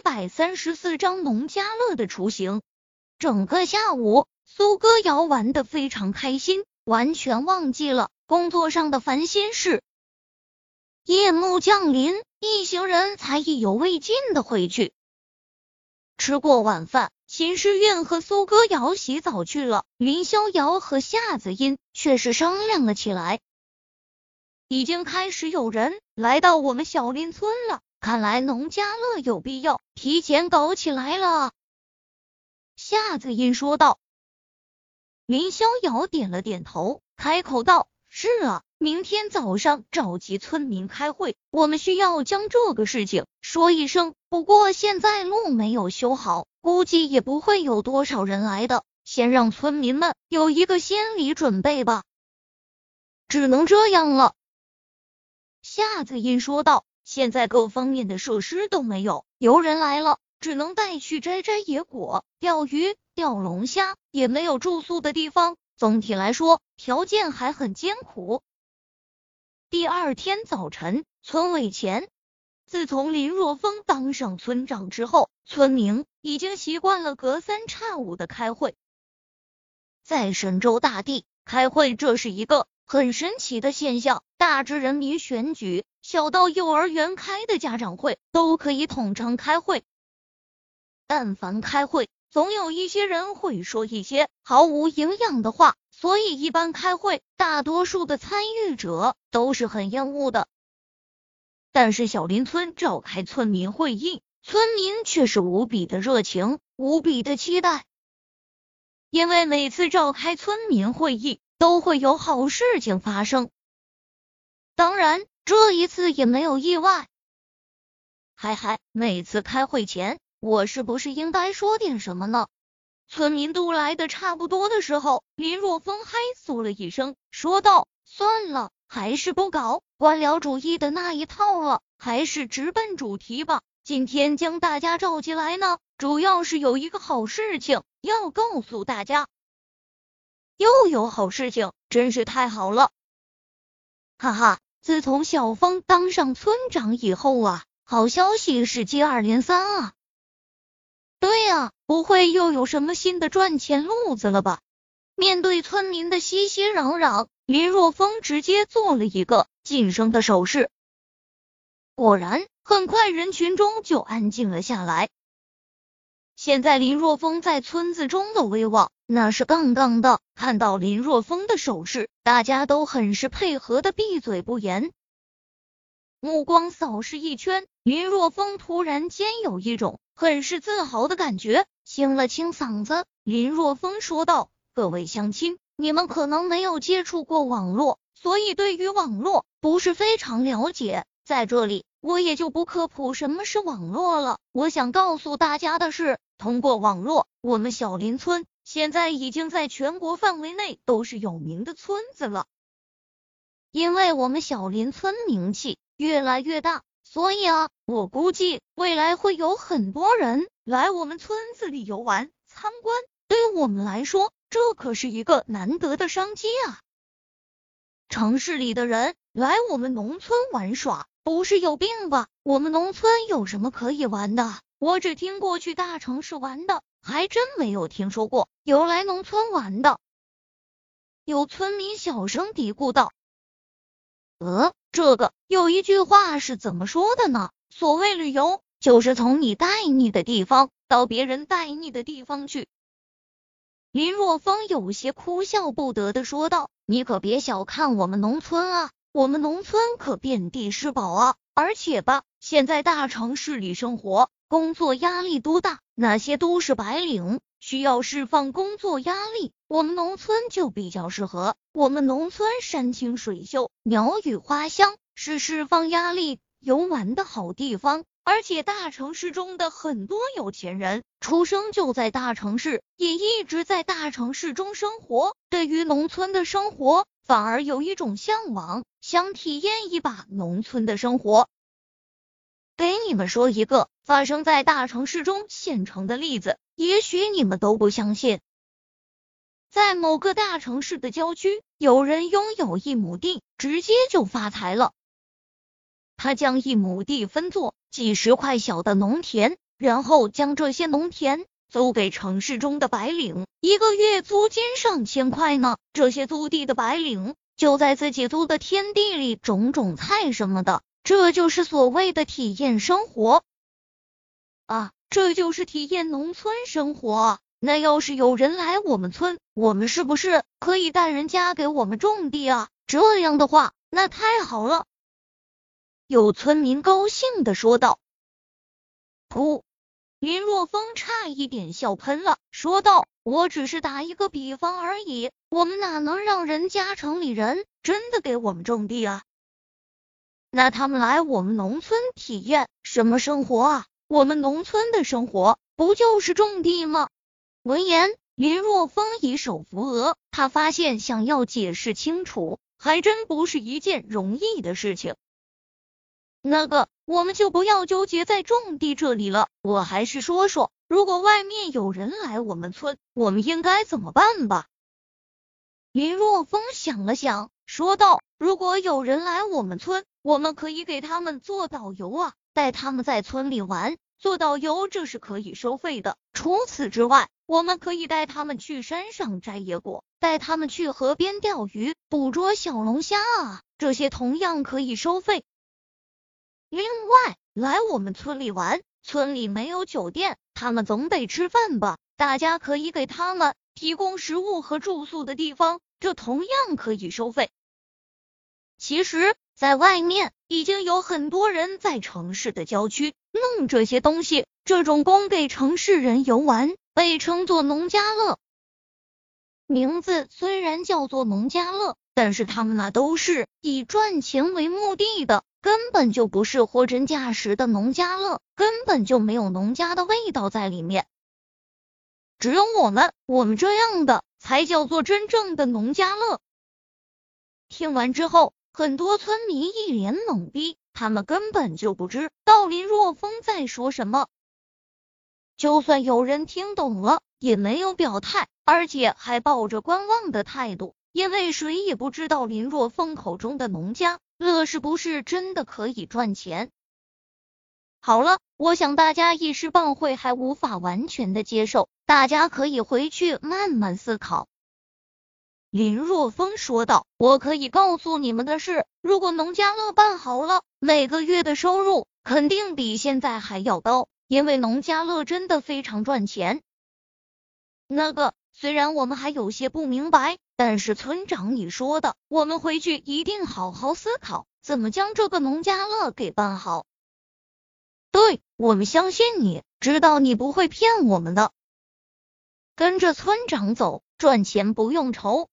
一百三十四章农家乐的雏形。整个下午，苏歌瑶玩的非常开心，完全忘记了工作上的烦心事。夜幕降临，一行人才意犹未尽的回去。吃过晚饭，秦诗韵和苏歌瑶洗澡去了，林逍遥和夏子音却是商量了起来。已经开始有人来到我们小林村了。看来农家乐有必要提前搞起来了，夏子音说道。林逍遥点了点头，开口道：“是啊，明天早上召集村民开会，我们需要将这个事情说一声。不过现在路没有修好，估计也不会有多少人来的，先让村民们有一个心理准备吧。”只能这样了，夏子音说道。现在各方面的设施都没有，游人来了只能带去摘摘野果、钓鱼、钓龙虾，也没有住宿的地方。总体来说，条件还很艰苦。第二天早晨，村委前，自从林若风当上村长之后，村民已经习惯了隔三差五的开会。在神州大地开会，这是一个很神奇的现象。大至人民选举。小到幼儿园开的家长会都可以统称开会，但凡开会，总有一些人会说一些毫无营养的话，所以一般开会，大多数的参与者都是很厌恶的。但是小林村召开村民会议，村民却是无比的热情，无比的期待，因为每次召开村民会议，都会有好事情发生。当然。这一次也没有意外。嗨嗨，每次开会前，我是不是应该说点什么呢？村民都来的差不多的时候，林若风嗨嗦了一声，说道：“算了，还是不搞官僚主义的那一套了，还是直奔主题吧。今天将大家召集来呢，主要是有一个好事情要告诉大家。又有好事情，真是太好了！哈哈。”自从小峰当上村长以后啊，好消息是接二连三啊。对呀，不会又有什么新的赚钱路子了吧？面对村民的熙熙攘攘，林若风直接做了一个晋升的手势。果然，很快人群中就安静了下来。现在林若风在村子中的威望那是杠杠的。看到林若风的手势，大家都很是配合的闭嘴不言。目光扫视一圈，林若风突然间有一种很是自豪的感觉，清了清嗓子，林若风说道：“各位乡亲，你们可能没有接触过网络，所以对于网络不是非常了解，在这里。”我也就不科普什么是网络了。我想告诉大家的是，通过网络，我们小林村现在已经在全国范围内都是有名的村子了。因为我们小林村名气越来越大，所以啊，我估计未来会有很多人来我们村子里游玩参观。对于我们来说，这可是一个难得的商机啊！城市里的人来我们农村玩耍。不是有病吧？我们农村有什么可以玩的？我只听过去大城市玩的，还真没有听说过有来农村玩的。有村民小声嘀咕道：“呃，这个有一句话是怎么说的呢？所谓旅游，就是从你带你的地方到别人带你的地方去。”林若风有些哭笑不得的说道：“你可别小看我们农村啊！”我们农村可遍地是宝啊！而且吧，现在大城市里生活，工作压力多大？那些都市白领需要释放工作压力，我们农村就比较适合。我们农村山清水秀，鸟语花香，是释放压力、游玩的好地方。而且大城市中的很多有钱人，出生就在大城市，也一直在大城市中生活，对于农村的生活。反而有一种向往，想体验一把农村的生活。给你们说一个发生在大城市中县城的例子，也许你们都不相信。在某个大城市的郊区，有人拥有一亩地，直接就发财了。他将一亩地分作几十块小的农田，然后将这些农田租给城市中的白领，一个月租金上千块呢。这些租地的白领就在自己租的天地里种种菜什么的，这就是所谓的体验生活啊，这就是体验农村生活。那要是有人来我们村，我们是不是可以带人家给我们种地啊？这样的话，那太好了。有村民高兴的说道：“噗！”林若风差一点笑喷了，说道：“我只是打一个比方而已，我们哪能让人家城里人真的给我们种地啊？那他们来我们农村体验什么生活啊？我们农村的生活不就是种地吗？”闻言，林若风以手扶额，他发现想要解释清楚，还真不是一件容易的事情。那个，我们就不要纠结在种地这里了。我还是说说，如果外面有人来我们村，我们应该怎么办吧？林若风想了想，说道：“如果有人来我们村，我们可以给他们做导游啊，带他们在村里玩。做导游这是可以收费的。除此之外，我们可以带他们去山上摘野果，带他们去河边钓鱼、捕捉小龙虾啊，这些同样可以收费。”另外，来我们村里玩，村里没有酒店，他们总得吃饭吧？大家可以给他们提供食物和住宿的地方，这同样可以收费。其实，在外面已经有很多人在城市的郊区弄这些东西，这种供给城市人游玩，被称作农家乐。名字虽然叫做农家乐，但是他们那都是以赚钱为目的的。根本就不是货真价实的农家乐，根本就没有农家的味道在里面。只有我们，我们这样的才叫做真正的农家乐。听完之后，很多村民一脸懵逼，他们根本就不知道林若风在说什么。就算有人听懂了，也没有表态，而且还抱着观望的态度，因为谁也不知道林若风口中的农家。乐是不是真的可以赚钱？好了，我想大家一时半会还无法完全的接受，大家可以回去慢慢思考。林若风说道：“我可以告诉你们的是，如果农家乐办好了，每个月的收入肯定比现在还要高，因为农家乐真的非常赚钱。”那个。虽然我们还有些不明白，但是村长你说的，我们回去一定好好思考，怎么将这个农家乐给办好。对我们相信你，知道你不会骗我们的。跟着村长走，赚钱不用愁。